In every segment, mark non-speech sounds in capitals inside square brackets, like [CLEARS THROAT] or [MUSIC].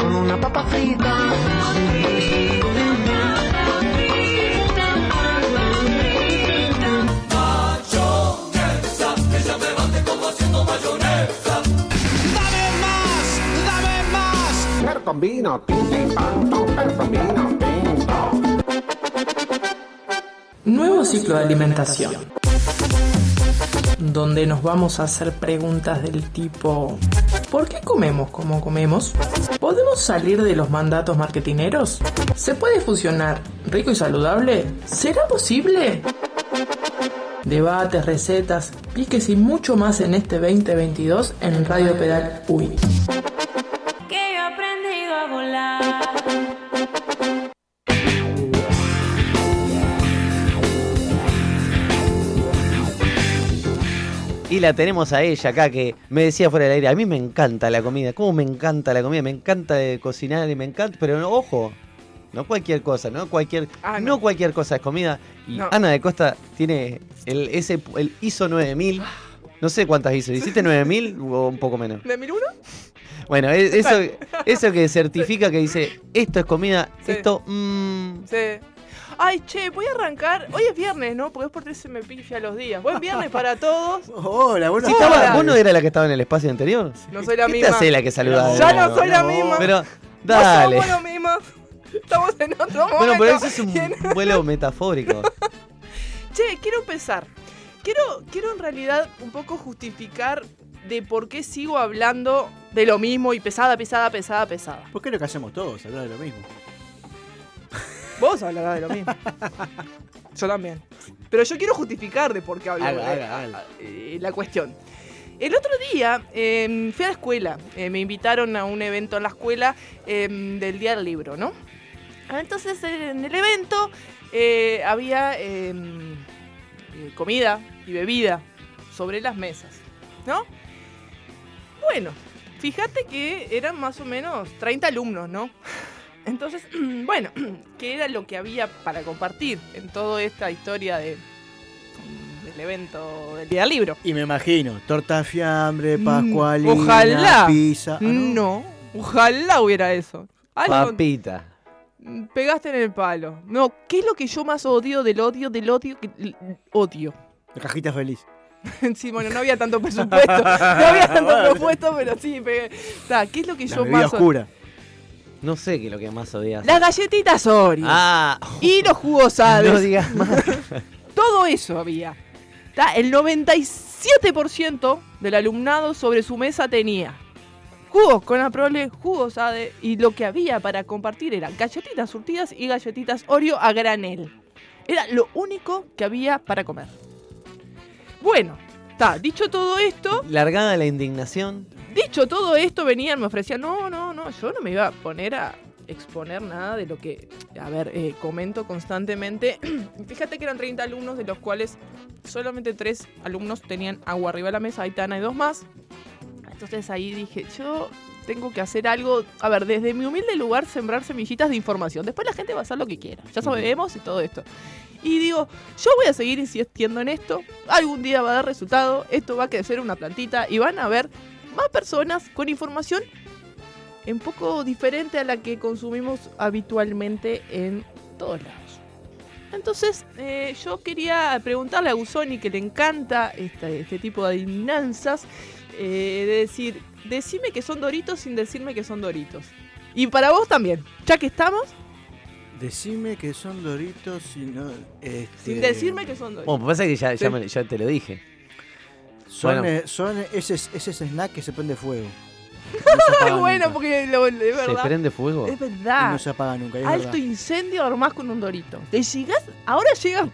con una papa frita. Pero combino, tinta y panto, pero combino, tinto. Nuevo ciclo de alimentación. Donde nos vamos a hacer preguntas del tipo ¿Por qué comemos como comemos? ¿Podemos salir de los mandatos marketineros? ¿Se puede fusionar rico y saludable? ¿Será posible? Debates, recetas, piques y mucho más en este 2022 en Radio Pedal UI. Y la tenemos a ella acá que me decía fuera del aire, a mí me encanta la comida, ¿cómo me encanta la comida? Me encanta de cocinar y me encanta, pero no, ojo, no cualquier cosa, no cualquier, Ah, no. no. cualquier cosa es comida. Y No. Ana de Costa tiene el, ese, el ISO 9000, no sé cuántas hizo, ¿hiciste 9000 o un poco menos? ¿De mil uno? Bueno, e- eso, eso que [LAUGHS] certifica que dice, esto es comida, Sí. esto, mmm, Sí. Ay, che, voy a arrancar. Hoy es viernes, ¿no? Porque es por eso se me pifia los días. Buen viernes para todos. [LAUGHS] Hola, bueno. si estaba- ¿Vos no era la que estaba en el espacio anterior? No soy la ¿Qué misma. te hace la que saluda? Ya no soy la misma. Pero, No dale. somos lo mismo. Estamos en otro momento. Bueno, pero eso es un [LAUGHS] en- [LAUGHS] vuelo metafórico. Che, quiero empezar. Quiero, quiero en realidad un poco justificar de por qué sigo hablando de lo mismo y pesada, pesada, pesada, pesada. ¿Por qué es lo que hacemos todos? Hablar de lo mismo. Vos hablarás de lo mismo. [LAUGHS] Yo también. Pero yo quiero justificar de por qué hablo Haga, de- haga, haga. eh, la cuestión. El otro día eh, fui a la escuela. Eh, me invitaron a un evento en la escuela eh, del Día del Libro, ¿no? Ah, Entonces en el evento eh, había eh, comida y bebida sobre las mesas, ¿no? Bueno, fíjate que eran más o menos 30 alumnos, ¿no? Entonces, [CLEARS THROAT] bueno, [CLEARS THROAT] ¿qué era lo que había para compartir en toda esta historia de, del evento del Día del Libro? Y me imagino, torta fiambre, Mm, pascualina, ojalá. pizza. Ah, no. ojalá hubiera eso. Algo- Papita. Mm, Pegaste en el palo. No, ¿qué es lo que yo más odio del odio del odio? Que, odio. La cajita feliz. [LAUGHS] Sí, bueno, no había tanto presupuesto. [LAUGHS] No había tanto [LAUGHS] presupuesto, pero sí, pegué. Ta, ¿Qué es lo que La yo más odio? No sé qué es lo que más odias. Las galletitas Oreo. Ah, Y los jugos Hades. [LAUGHS] no digas más. [LAUGHS] Todo eso había. El 97% del alumnado sobre su mesa tenía jugos con aprole, jugos ADE y lo que había para compartir eran galletitas surtidas y galletitas Oreo a granel. Era lo único que había para comer. Bueno, está, dicho todo esto, Largada la indignación. dicho todo esto, venían, me ofrecían, no, no, no, yo no me iba a poner a exponer nada de lo que, a ver, eh, comento constantemente. [CLEARS THROAT] Fíjate que eran 30 alumnos, de los cuales solamente 3 alumnos tenían agua arriba de la mesa, Aitana y dos más. Entonces ahí dije, yo tengo que hacer algo, a ver, desde mi humilde lugar, sembrar semillitas de información. Después la gente va a hacer lo que quiera, ya sabemos y todo esto. Y digo, yo voy a seguir insistiendo en esto, algún día va a dar resultado, esto va a crecer una plantita y van a ver más personas con información un poco diferente a la que consumimos habitualmente en todos lados. Entonces, eh, yo quería preguntarle a Gusoni, que le encanta este, este tipo de adivinanzas, eh, de decir, decime que son doritos sin decirme que son doritos. Y para vos también, ya que estamos, Decime que son doritos y no. Este, sin decirme que son doritos. Bueno, pasa que ya, ya, Sí. me- ya te lo dije. Son, Bueno. eh, son ese, ese snack que se prende fuego. No se [LAUGHS] bueno, nunca. porque lo, es ¿Se verdad. prende fuego? Es Y verdad. no se apaga nunca. es Alto verdad. incendio armás con un dorito. Te llegás, ahora llegas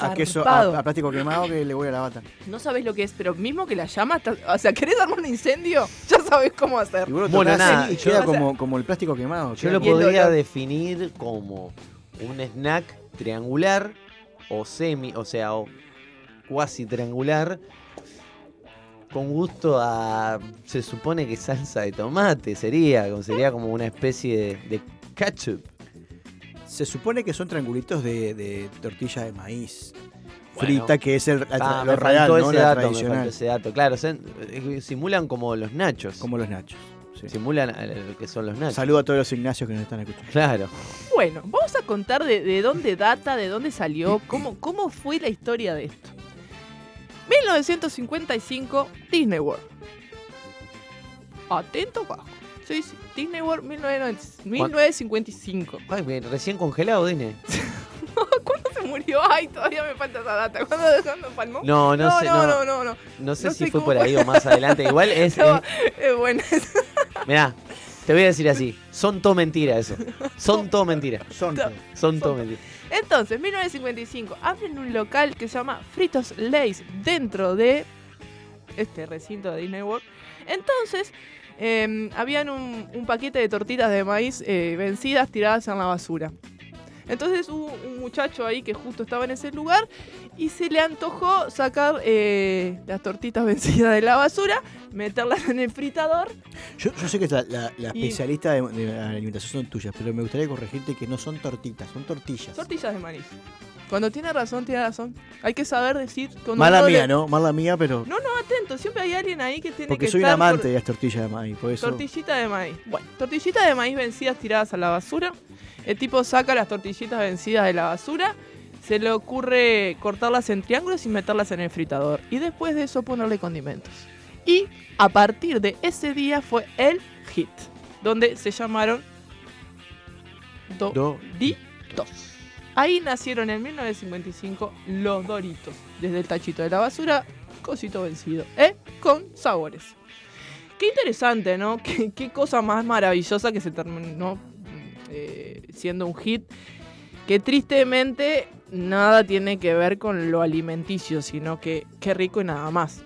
a- queso, a, a plástico quemado que le voy a la bata. No sabes lo que es, pero mismo que la llama, está- o sea, ¿querés armar un incendio? Ya sabes cómo hacer. Y Bueno, nada, y yo- queda o sea- como, como el plástico quemado. Yo lo podría definir como un snack triangular o semi, o sea, o cuasi triangular con gusto a se supone que salsa de tomate sería, sería como una especie de, de ketchup. Se supone que son triangulitos de, de tortilla de maíz. Bueno. frita, que es el, Ah, lo real, ¿no? ese La dato, me tradicional. faltó ese dato. Claro, se- eh, simulan como los nachos. Como los nachos. Sí. Simulan lo que son los nachos. Saludo a todos los Ignacios que nos están escuchando. Claro. Bueno, vamos a contar de, de dónde data, de dónde salió, cómo, cómo fue la historia de esto. 1955, Disney World. Atento bajo. Sí, sí. Disney World 1990 1955. Ay, bien, recién congelado, Disney. [LAUGHS] ¿Cuándo se murió? Ay, todavía me falta esa data. ¿Cuándo, ¿cuándo palmó? No, no, sé. no, No, no, no, no. No sé si sé fue por ahí o más adelante. Igual [LAUGHS] es- es bueno. mirá, te voy a decir así. Son todo mentira eso. Son todo mentira. [LAUGHS] Son. Son todo mentira. Entonces, 1955, abren un local que se llama Fritos Lays dentro de este recinto de Disney World. Entonces, eh, habían un, un paquete de tortitas de maíz eh, vencidas tiradas en la basura. Entonces hubo un muchacho ahí que justo estaba en ese lugar y se le antojó sacar eh, las tortitas [LAUGHS] vencidas de la basura, meterlas en el fritador. Yo, yo sé que la, la- la Y- especialista de, de la alimentación son tuyas, pero me gustaría corregirte que no son tortitas, son tortillas. Tortillas de maíz. Cuando tiene razón, tiene razón. Hay que saber decir. Mala uno le- mía, ¿no? Mala mía, pero. No, no, atento. Siempre hay alguien ahí que tiene porque que soy un amante por- de las tortillas de maíz, por eso. Tortillita de maíz. Bueno, tortillita de maíz vencidas tiradas a la basura. El tipo saca las tortillitas vencidas de la basura. Se le ocurre cortarlas en triángulos y meterlas en el fritador. Y después de eso ponerle condimentos. Y a partir de ese día fue el hit. Donde se llamaron Do- Doritos. Ahí nacieron en 1955 los Doritos. Desde el tachito de la basura, cosito vencido. ¿Eh? Con sabores. Qué interesante, ¿no? [LAUGHS] Qué, qué cosa más maravillosa que se terminó mm, eh, siendo un hit. Que tristemente nada tiene que ver con lo alimenticio, sino que qué rico y nada más.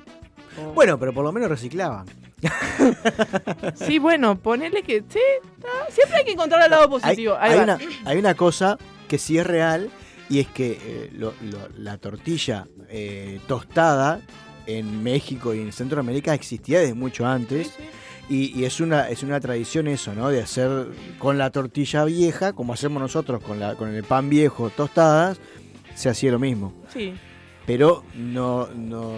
O- Bueno, pero por lo menos reciclaban. [LAUGHS] Sí, bueno, ponele que. Sí, está- siempre hay que encontrar el lado Hay, positivo. Hay una, hay una cosa que sí es real y es que eh, lo- lo- la tortilla eh, tostada en México y en Centroamérica existía desde mucho antes. Sí, sí. Y, y es una es una tradición eso, ¿no? De hacer con la tortilla vieja, como hacemos nosotros con, la, con el pan viejo tostadas, se hacía lo mismo. Sí. Pero no, no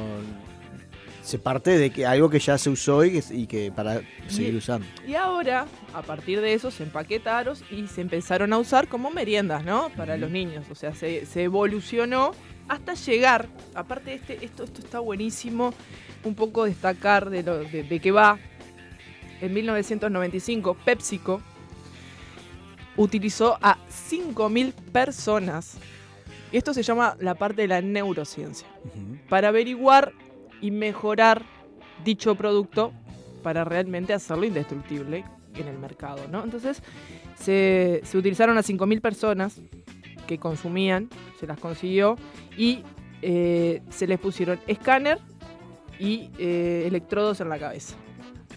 se parte de que algo que ya se usó y que, y que para seguir Y- usando. Y ahora, a partir de eso, se empaquetaron y se empezaron a usar como meriendas, ¿no? Para los niños. O sea, se, se evolucionó hasta llegar. Aparte de este, esto, esto está buenísimo. Un poco destacar de, lo, de, de qué va. En 1995, PepsiCo utilizó a 5.000 personas. Y esto se llama la parte de la neurociencia para averiguar y mejorar dicho producto para realmente hacerlo indestructible en el mercado, ¿no? Entonces, se, se utilizaron a 5.000 personas que consumían, se las consiguió, y eh, se les pusieron escáner y eh, electrodos en la cabeza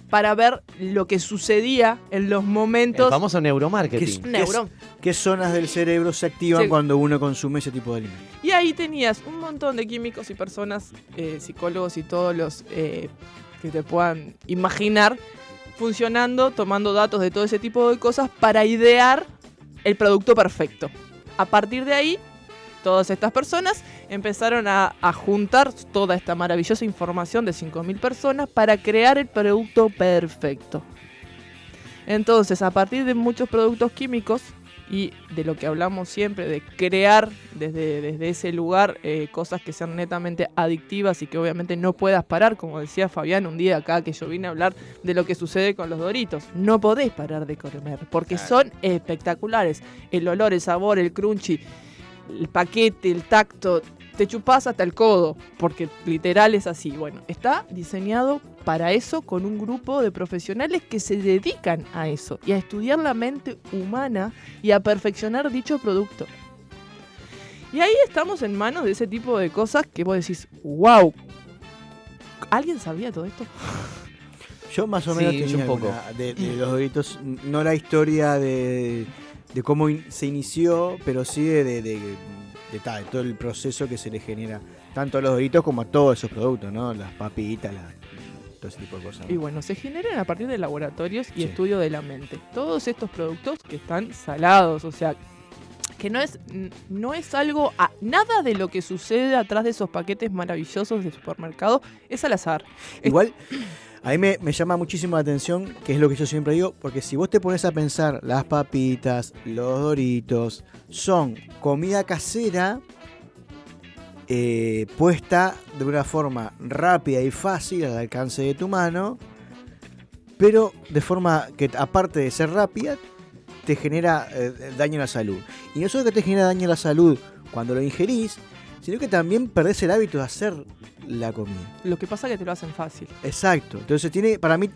para ver lo que sucedía en los momentos famoso ¿Qué neuromarketing. es- neurón. ¿Qué zonas del cerebro se activan Sí. cuando uno consume ese tipo de alimentos? Y ahí tenías un montón de químicos y personas, eh, psicólogos y todos los eh, que te puedan imaginar funcionando, tomando datos de todo ese tipo de cosas para idear el producto perfecto. A partir de ahí, todas estas personas empezaron a, a juntar toda esta maravillosa información de 5.000 personas para crear el producto perfecto. Entonces, a partir de muchos productos químicos y de lo que hablamos siempre, de crear desde, desde ese lugar eh, cosas que sean netamente adictivas y que obviamente no puedas parar, como decía Fabián un día acá que yo vine a hablar de lo que sucede con los doritos. No podés parar de comer porque son espectaculares. El olor, el sabor, el crunchy, el paquete, el tacto, te chupás hasta el codo, porque literal es así. Bueno, está diseñado para eso con un grupo de profesionales que se dedican a eso y a estudiar la mente humana y a perfeccionar dicho producto. Y ahí estamos en manos de ese tipo de cosas que vos decís, wow, ¿alguien sabía todo esto? Yo más o Sí, menos yo tenía un poco. alguna de, de [CLEARS THROAT] los doritos, no la historia de, de cómo in- se inició, pero sí de, de, de- de ta, de todo el proceso que se le genera tanto a los doritos como a todos esos productos, ¿no? Las papitas, las- todo ese tipo de cosas. ¿no? Y bueno, se generan a partir de laboratorios y Sí. estudio de la mente. Todos estos productos que están salados, o sea, que no es, no es algo, nada de lo que sucede atrás de esos paquetes maravillosos de supermercado es al azar. Igual, a mí me, me llama muchísimo la atención, que es lo que yo siempre digo, porque si vos te pones a pensar, las papitas, los doritos, son comida casera eh, puesta de una forma rápida y fácil al alcance de tu mano, pero de forma que aparte de ser rápida, te genera eh, daño a la salud. Y no solo que te genera daño a la salud cuando lo ingerís, sino que también perdés el hábito de hacer la comida. Lo que pasa es que te lo hacen fácil. Exacto. Entonces tiene, para mí,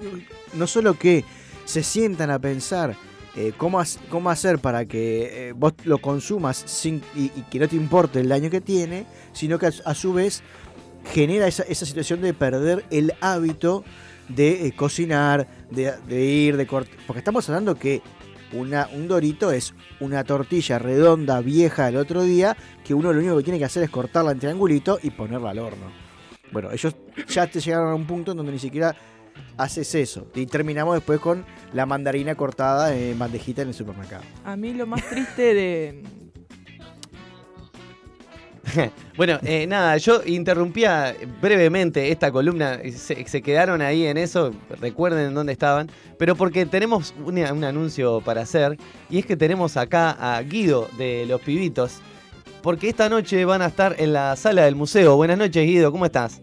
no solo que se sientan a pensar eh, cómo, cómo hacer para que eh, vos lo consumas sin, y, y que no te importe el daño que tiene, sino que a, a su vez genera esa, esa situación de perder el hábito de eh, cocinar, de, de ir, de cortar. Porque estamos hablando que una, un dorito es una tortilla redonda, vieja del otro día, que uno lo único que tiene que hacer es cortarla en triangulito y ponerla al horno. Bueno, ellos ya te llegaron a un punto en donde ni siquiera haces eso. Y terminamos después con la mandarina cortada en bandejita en el supermercado. A mí lo más triste de... [LAUGHS] Bueno, eh, nada, yo interrumpía brevemente esta columna, se, se quedaron ahí en eso, recuerden en dónde estaban, pero porque tenemos un anuncio para hacer, y es que tenemos acá a Guido de Los Pibitos, porque esta noche van a estar en la sala del museo. Buenas noches, Guido, ¿cómo estás?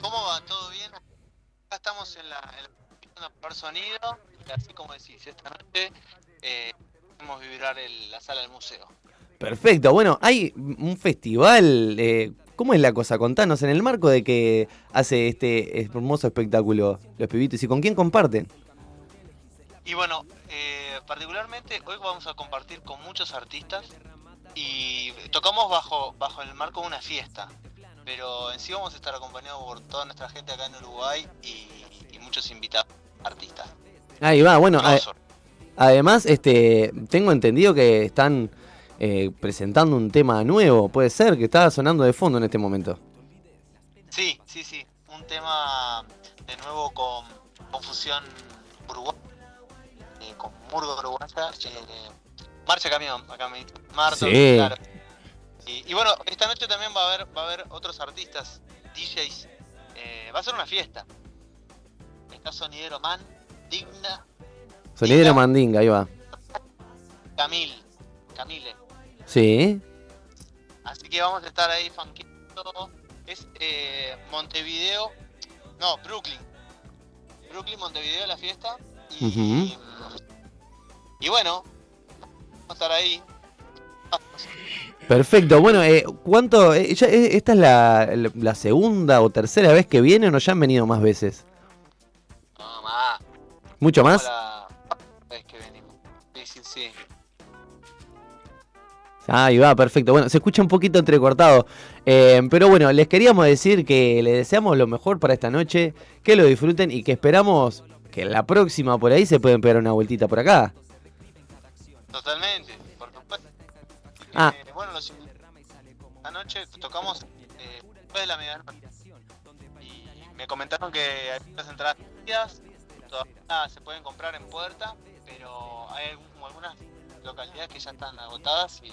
¿Cómo va? ¿Todo bien? Acá estamos en la, en la sonido, así como decís, esta noche eh, podemos vibrar el- la sala del museo. Perfecto, bueno, hay un festival, eh, ¿cómo es la cosa? Contanos, en el marco de que hace este hermoso espectáculo Los Pibitos, ¿y con quién comparten? Y bueno, eh, particularmente hoy vamos a compartir con muchos artistas y tocamos bajo, bajo el marco de una fiesta, pero en sí vamos a estar acompañados por toda nuestra gente acá en Uruguay y, y muchos invitados artistas. Ahí va, bueno. Además, este, tengo entendido que están eh, presentando un tema nuevo, puede ser, que está sonando de fondo en este momento. Sí, sí, sí. Un tema de nuevo con confusión uruguaya, eh, con murga uruguaya. eh, marcha camión, acá me Sí. claro. Y, y bueno, esta noche también va a haber, va a haber otros artistas, DJs. eh, va a ser una fiesta. Está Sonidero Man, Digna, Sonidero. Mandinga, ahí va. Sí. Así que vamos a estar ahí funkeando. Es eh, Montevideo, no, Brooklyn. Brooklyn, Montevideo la fiesta. Y, y bueno, vamos a estar ahí. Perfecto, bueno, eh, ¿cuánto? eh, ya, eh, ¿Esta es la, la- la segunda o tercera vez que vienen o ya han venido más veces? No, más. ¿Mucho más? La vez que venimos. Sí, sí, sí. Ahí va, perfecto. Bueno, se escucha un poquito entrecortado. eh, pero bueno, les queríamos decir que les deseamos lo mejor para esta noche, que lo disfruten y que esperamos que la próxima por ahí se pueden pegar una vueltita por acá. Totalmente, por supuesto. Ah. Eh, bueno, los anoche tocamos eh, después de la medianoche. Y me comentaron que hay muchas entradas todavía se pueden comprar en puerta, pero hay algunas localidades que ya están agotadas y,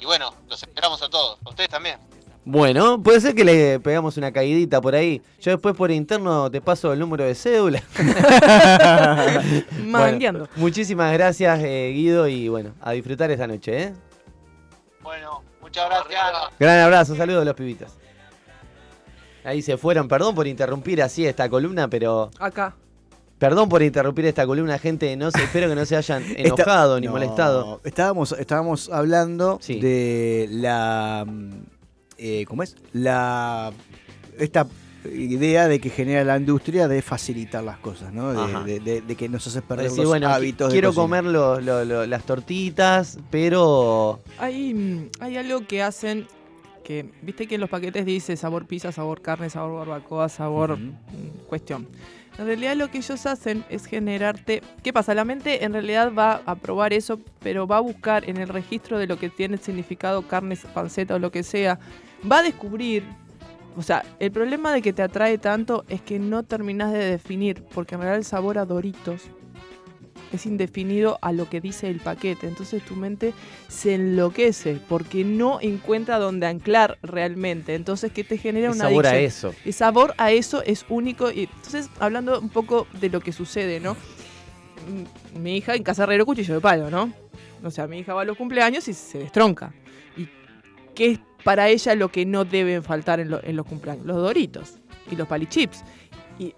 y bueno, los esperamos a todos, a ustedes también. Bueno, puede ser que le pegamos una caidita por ahí. Yo después por interno te paso el número de cédula. [LAUGHS] Bueno, muchísimas gracias, eh, Guido, y bueno, a disfrutar esta noche, ¿eh? Bueno, muchas gracias. Gran abrazo, saludos a los pibitos. Ahí se fueron, perdón por interrumpir así esta columna, pero. Acá. Perdón por interrumpir esta columna, gente. No sé, espero que no se hayan [LAUGHS] enojado ni No, molestado. Estábamos, estábamos hablando Sí. de la. mm, eh, ¿Cómo es? La. Esta idea de que genera la industria de facilitar las cosas, ¿no? De, de- de- de que nos hace perder Decir, los bueno, hábitos de quiero comer lo- lo- lo- las tortitas, pero. Hay, mm, hay algo que hacen que, viste que en los paquetes dice sabor pizza, sabor carne, sabor barbacoa, sabor mm, cuestión. En realidad lo que ellos hacen es generarte... ¿Qué pasa? La mente en realidad va a probar eso, pero va a buscar en el registro de lo que tiene significado carne, panceta o lo que sea. Va a descubrir... O sea, el problema de que te atrae tanto es que no terminas de definir, porque en realidad el sabor a Doritos es indefinido a lo que dice el paquete. Entonces tu mente se enloquece porque no encuentra dónde anclar realmente. Entonces, ¿qué te genera una sabor a eso. El sabor a eso es único. Y entonces, hablando un poco de lo que sucede, ¿no? Mm, Mi hija en casa herrero cuchillo de palo, ¿no? O sea, mi hija va a los cumpleaños y se destronca. ¿Y qué es para ella lo que no deben faltar en, lo- en los cumpleaños? Los doritos y los palichips. Y,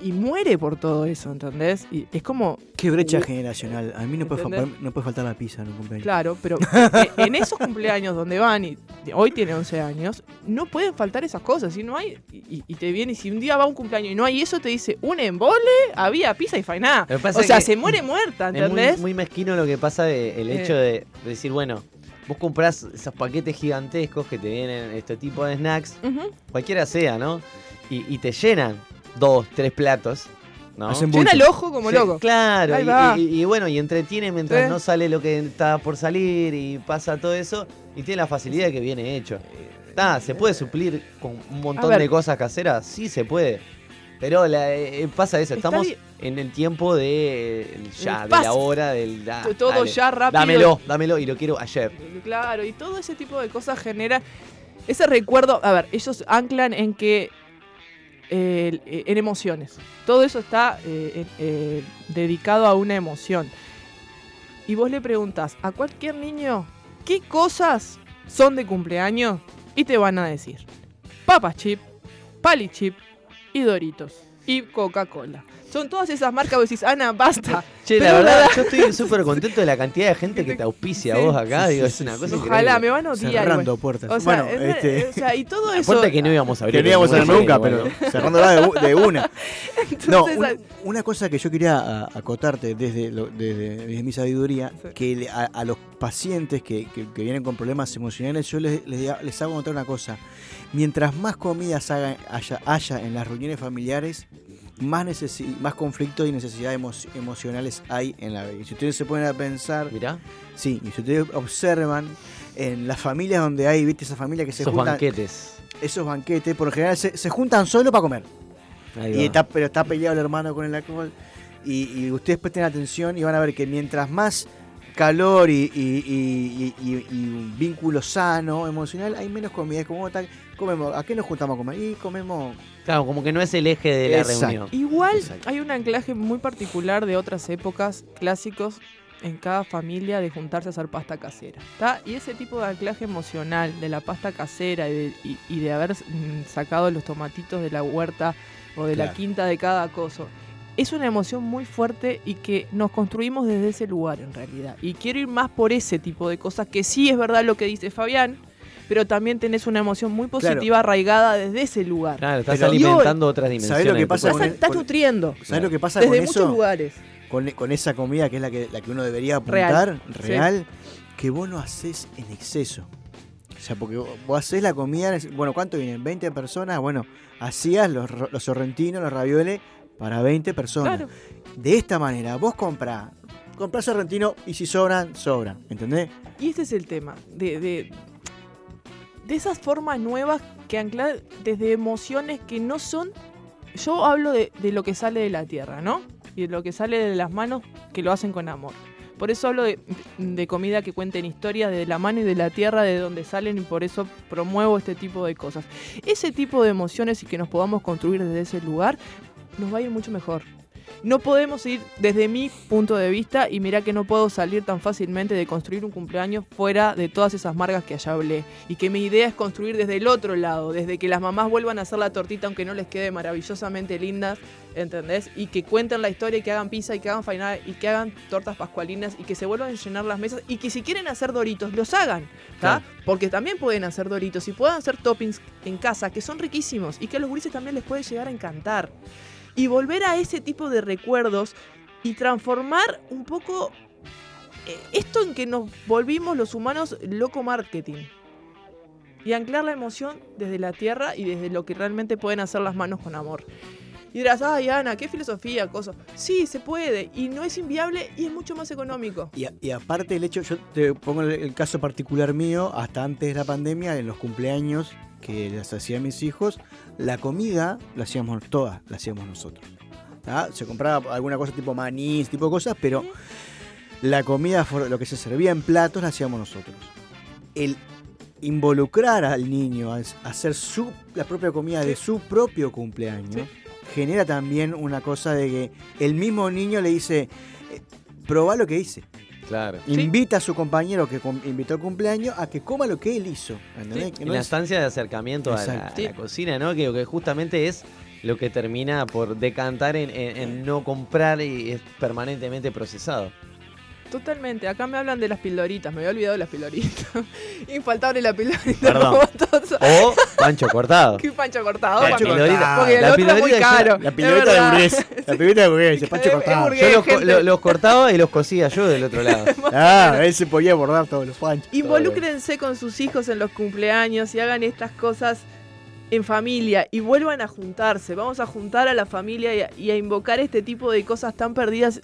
y- y muere por todo eso, ¿entendés? Y es como, Qué brecha Uh, generacional. A mí no puede, fa- ¿entendés? no puede faltar la pizza en un cumpleaños. claro, pero [LAUGHS] e- en esos cumpleaños donde van, y hoy tiene 11 años, no pueden faltar esas cosas. Si no hay, y, y te viene, y si un día va a un cumpleaños y no hay eso, te dice, un embole, había pizza y fainá. O sea, se muere muerta, Es muy, ¿entendés? muy mezquino lo que pasa de- el Eh. hecho de, de decir, bueno, vos comprás esos paquetes gigantescos que te vienen este tipo de snacks, cualquiera sea, ¿no? Y, y te llenan dos, tres platos, ¿no? Llena el ojo como Sí, loco. Claro, y, y- y bueno, y entretiene mientras Sí. no sale lo que está por salir y pasa todo eso, y tiene la facilidad de que viene hecho. Nada, ¿se puede suplir con un montón de cosas caseras? Sí, se puede. Pero la- eh, pasa eso, estamos bien. en el tiempo de ya, El de la hora, del Todo dale, ya rápido. Dámelo, dámelo y lo quiero ayer. Claro, y todo ese tipo de cosas genera ese recuerdo. A ver, ellos anclan en que. Eh, en emociones. Todo eso está eh, eh, dedicado a una emoción. Y vos le preguntas a cualquier niño qué cosas son de cumpleaños y te van a decir: Papas Chip, Pali Chip y Doritos y Coca-Cola. Son todas esas marcas, vos decís, Ana, basta. [LAUGHS] Che, la verdad, yo estoy súper contento de la cantidad de gente que te auspicia a Sí, vos acá. sí, digo, sí, es una cosa increíble. Ojalá, me van a odiar. Cerrando igual. puertas. O sea, bueno, es- este, o sea, y todo La eso. puerta que no íbamos a abrir. queríamos en hacer ningún nunca, momento, pero cerrándola de, de una. [LAUGHS] No, una, una cosa que yo quería a- acotarte desde, lo- desde, desde mi sabiduría, Sí. que a, a los pacientes que, que- que vienen con problemas emocionales, yo les, les, hago notar una cosa. Mientras más comidas haga- haya, haya en las reuniones familiares, más, más conflicto y necesidades emo- emocionales hay en la vida. Y si ustedes se ponen a pensar, Mirá, sí, y si ustedes observan en las familias donde hay, viste, esa familia que se esos juntan, banquetes. esos banquetes, por lo general se, se juntan solo para comer. Ahí Y va. está, pero está peleado el hermano con el alcohol. Y, y ustedes presten atención y van a ver que mientras más calor y, y- y- y- y- y un vínculo sano, emocional, hay menos comida. Es como, tal, comemos, ¿a qué nos juntamos a comer? Y comemos. Claro, como que no es el eje de la Exacto. reunión. Igual Exacto. hay un anclaje muy particular de otras épocas clásicos en cada familia de juntarse a hacer pasta casera. ¿tá? Y ese tipo de anclaje emocional de la pasta casera y de, y- y de haber mm, sacado los tomatitos de la huerta o de la quinta de cada coso. Es una emoción muy fuerte y que nos construimos desde ese lugar en realidad. Y quiero ir más por ese tipo de cosas que sí es verdad lo que dice Fabián, pero también tenés una emoción muy positiva arraigada desde ese lugar. Claro, estás Pero- alimentando otras dimensiones. ¿Sabés lo que pasa Estás, con el- estás nutriendo ¿Sabes lo que pasa desde con muchos eso? lugares. Con, con esa comida que es la que, la que uno debería Real. apuntar, real, que vos no haces en exceso. O sea, porque vos vos haces la comida, bueno, ¿cuánto vienen? ¿20 personas? Bueno, hacías los, los sorrentinos, los ravioles para 20 personas. Claro. De esta manera, vos comprás, comprás sorrentino y si sobran, sobran, ¿entendés? Y ese es el tema, de, de, de esas formas nuevas que anclan desde emociones que no son... Yo hablo de, lo que sale de la tierra, ¿no? Y de lo que sale de las manos que lo hacen con amor. Por eso hablo de, de comida que cuenten historias de la mano y de la tierra, de donde salen, y por eso promuevo este tipo de cosas. Ese tipo de emociones y que nos podamos construir desde ese lugar, nos va a ir mucho mejor. No podemos ir desde mi punto de vista y mira que no puedo salir tan fácilmente de construir un cumpleaños fuera de todas esas marcas que allá hablé. Y que mi idea es construir desde el otro lado, desde que las mamás vuelvan a hacer la tortita aunque no les quede maravillosamente lindas, ¿entendés? Y que cuenten la historia y que hagan pizza y que hagan fainada y que hagan tortas pascualinas y que se vuelvan a llenar las mesas y que si quieren hacer doritos, los hagan, ¿tá? Claro. Porque también pueden hacer doritos y pueden hacer toppings en casa que son riquísimos y que a los gurises también les puede llegar a encantar y volver a ese tipo de recuerdos y transformar un poco eh, esto en que nos volvimos los humanos loco marketing. Y anclar la emoción desde la tierra y desde lo que realmente pueden hacer las manos con amor. Y dirás, ay Ana, qué filosofía, cosa. Sí, se puede. Y no es inviable y es mucho más económico. Y, aparte el hecho, yo te pongo el, el caso particular mío, hasta antes de la pandemia, en los cumpleaños que les hacía mis hijos, la comida la hacíamos todas, la hacíamos nosotros. ¿ah? Se compraba alguna cosa tipo manís, tipo de cosas, pero la comida, lo que se servía en platos, la hacíamos nosotros. El involucrar al niño a hacer su, la propia comida de su propio cumpleaños genera también una cosa de que el mismo niño le dice, eh, probá lo que hice. Claro. Invita a su compañero que invitó al cumpleaños a que coma lo que él hizo. ¿entendés? Sí. Que En no la es- estancia de acercamiento a la, Exacto. a la cocina, ¿no? Que, que justamente es lo que termina por decantar en, en- en no comprar y es permanentemente procesado. Totalmente. Acá me hablan de las pildoritas. Me había olvidado de las pildoritas. [LAUGHS] Infaltable la pildorita. Perdón. O pancho cortado. [LAUGHS] Qué pancho cortado. Pancho cortado. Porque el La otro es muy pildorita caro. La es pilorita de burgués. [LAUGHS] La pilorita de burgués. El pancho cortado. burgués. Yo los, lo- cortaba y los cosía yo del otro lado. Ah, él se podía bordar todos los panchos. Involúcrense con sus hijos en los cumpleaños y hagan estas cosas en familia y vuelvan a juntarse. Vamos a juntar a la familia y a, y a invocar este tipo de cosas tan perdidas.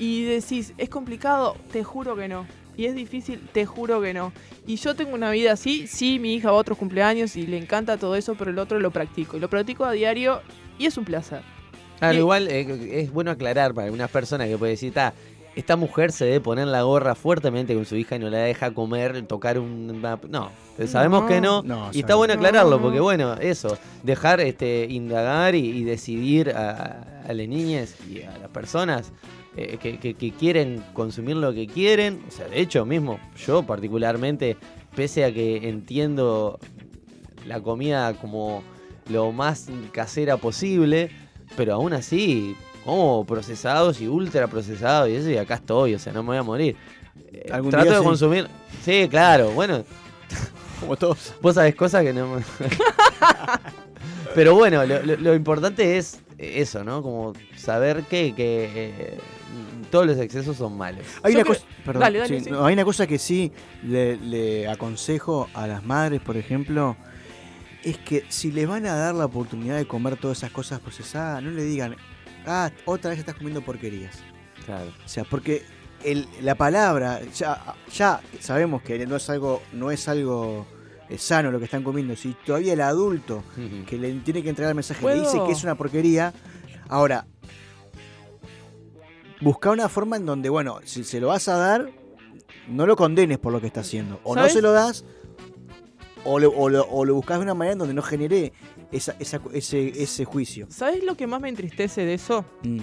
Y decís, ¿es complicado? Te juro que no. Y es difícil, te juro que no. Y yo tengo una vida así, sí, mi hija va a otros cumpleaños y le encanta todo eso, pero el otro lo practico. Y lo practico a diario y es un placer. Claro, Y- igual eh, es bueno aclarar para algunas personas que puede decir, "Ta, esta mujer se debe poner la gorra fuertemente con su hija y no la deja comer, tocar un... No, sabemos No. que no. No, y está bueno aclararlo, No. porque bueno, eso, dejar este indagar y, y decidir a, a las niñas y a las personas eh, que, que- que quieren consumir lo que quieren. O sea, de hecho mismo, yo particularmente, pese a que entiendo la comida como lo más casera posible, pero aún así, como procesados y ultra procesados y eso, y acá estoy, o sea, no me voy a morir. Eh, Algún Trato día de sí. consumir. Sí, claro, bueno, [LAUGHS] Como todos. vos sabés cosas que no. [LAUGHS] Pero bueno, lo, lo- lo importante es eso, ¿no? Como saber que, que eh, todos los excesos son malos. Hay una, creo- cosa, perdón, Dale, dale, sí, sí. no, hay una cosa que sí le, le aconsejo a las madres, por ejemplo, es que si les van a dar la oportunidad de comer todas esas cosas procesadas, no le digan, ah, otra vez estás comiendo porquerías. Claro. O sea, porque el- la palabra, ya, ya sabemos que no es algo, no es algo eh, sano lo que están comiendo. Si todavía el adulto que le tiene que entregar el mensaje le dice que es una porquería, ahora, busca una forma en donde, bueno, si se lo vas a dar, no lo condenes por lo que está haciendo. O no se lo das, o lo, o lo, o lo buscas de una manera en donde no genere esa, esa- ese, ese juicio. ¿Sabes lo que más me entristece de eso? Mm.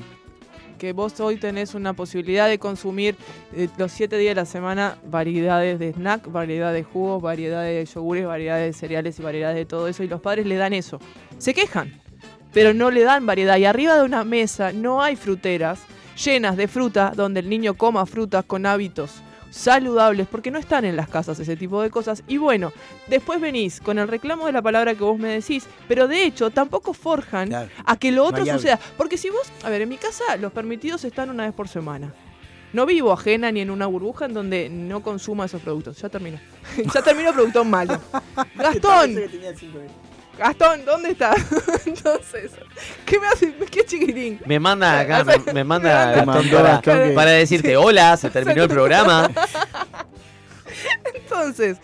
que vos hoy tenés una posibilidad de consumir eh, los siete días de la semana variedades de snack, variedad de jugos, variedades de yogures, variedades de cereales y variedades de todo eso y los padres le dan eso. Se quejan, pero no le dan variedad y arriba de una mesa no hay fruteras llenas de fruta donde el niño coma frutas con hábitos saludables porque no están en las casas ese tipo de cosas y bueno, después venís con el reclamo de la palabra que vos me decís, pero de hecho tampoco forjan Claro. a que lo otro suceda. Porque si vos, a ver, en mi casa los permitidos están una vez por semana. No vivo ajena ni en una burbuja en donde no consuma esos productos. Ya termino. [LAUGHS] ya termino producto malo. [LAUGHS] Gastón, Gastón, ¿dónde está? [LAUGHS] Entonces, ¿qué me hace? ¿Qué chiquitín? Me manda acá, me, me manda Te Gastón mandó para, Gastón que- para decirte, hola, se terminó el programa. [LAUGHS] Entonces,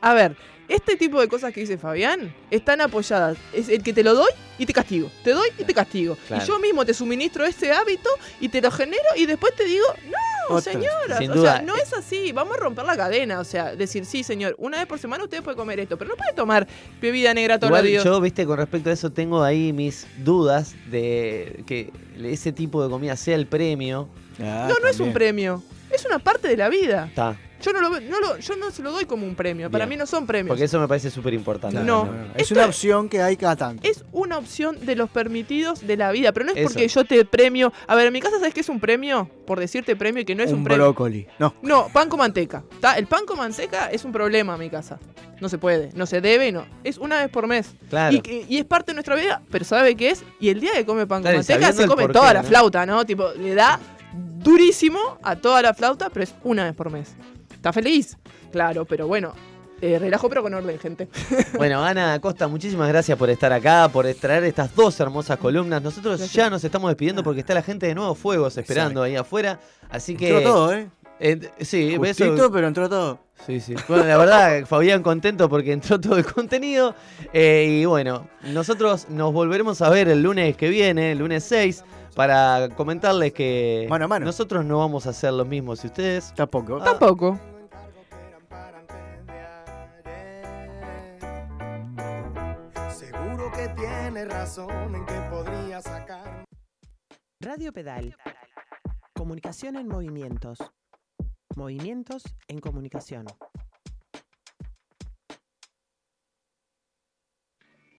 a ver, este tipo de cosas que dice Fabián están apoyadas. Es el que te lo doy y te castigo. Te doy y te castigo. Claro. Y yo mismo te suministro ese hábito y te lo genero y después te digo, no, Otra. señora. Sin o duda. sea, no es así. Vamos a romper la cadena. O sea, decir, sí, señor, una vez por semana usted puede comer esto, pero no puede tomar bebida negra todos Igual los días. yo, viste, con respecto a eso tengo ahí mis dudas de que ese tipo de comida sea el premio. Ah, no, no es un premio. Es una parte de la vida. Está. Yo no, lo, no lo- yo no se lo doy como un premio. Para Bien. mí no son premios. Porque eso me parece súper importante. Claro, No. Es Esto una opción que hay cada tanto. Es una opción de los permitidos de la vida, pero no es Eso. porque yo te premio. A ver, en mi casa, ¿sabes qué es un premio? Por decirte premio y que no es un, un premio. brócoli. No. No, pan con manteca. ¿tá? El pan con manteca es un problema en mi casa. No se puede, no se debe y no. Es una vez por mes. Claro. Y, que- y es parte de nuestra vida, pero ¿sabe qué es? Y el día que come pan con Claro, y manteca sabiendo se el come porqué, toda la ¿no? flauta, ¿no? Tipo, le da durísimo a toda la flauta, pero es una vez por mes. ¿Está feliz? Claro, pero bueno. eh, relajo pero con orden, gente. [LAUGHS] Bueno, Ana Acosta, muchísimas gracias por estar acá, por traer estas dos hermosas columnas. Nosotros Gracias. ya nos estamos despidiendo porque está la gente de Nuevos Fuegos esperando ahí afuera. Así que. Entró todo, ¿eh? eh, sí, eso- Justito, pero entró todo. Sí, sí. Bueno, la verdad, [LAUGHS] Fabián contento porque entró todo el contenido. Eh, y bueno, nosotros nos volveremos a ver el lunes que viene, el lunes 6, para comentarles que Mano a mano. nosotros no vamos a hacer lo mismo si ustedes. Tampoco. Ah. Tampoco. Seguro que tiene razón en que podría sacar. Radio Pedal. Comunicación en movimientos. Movimientos en comunicación.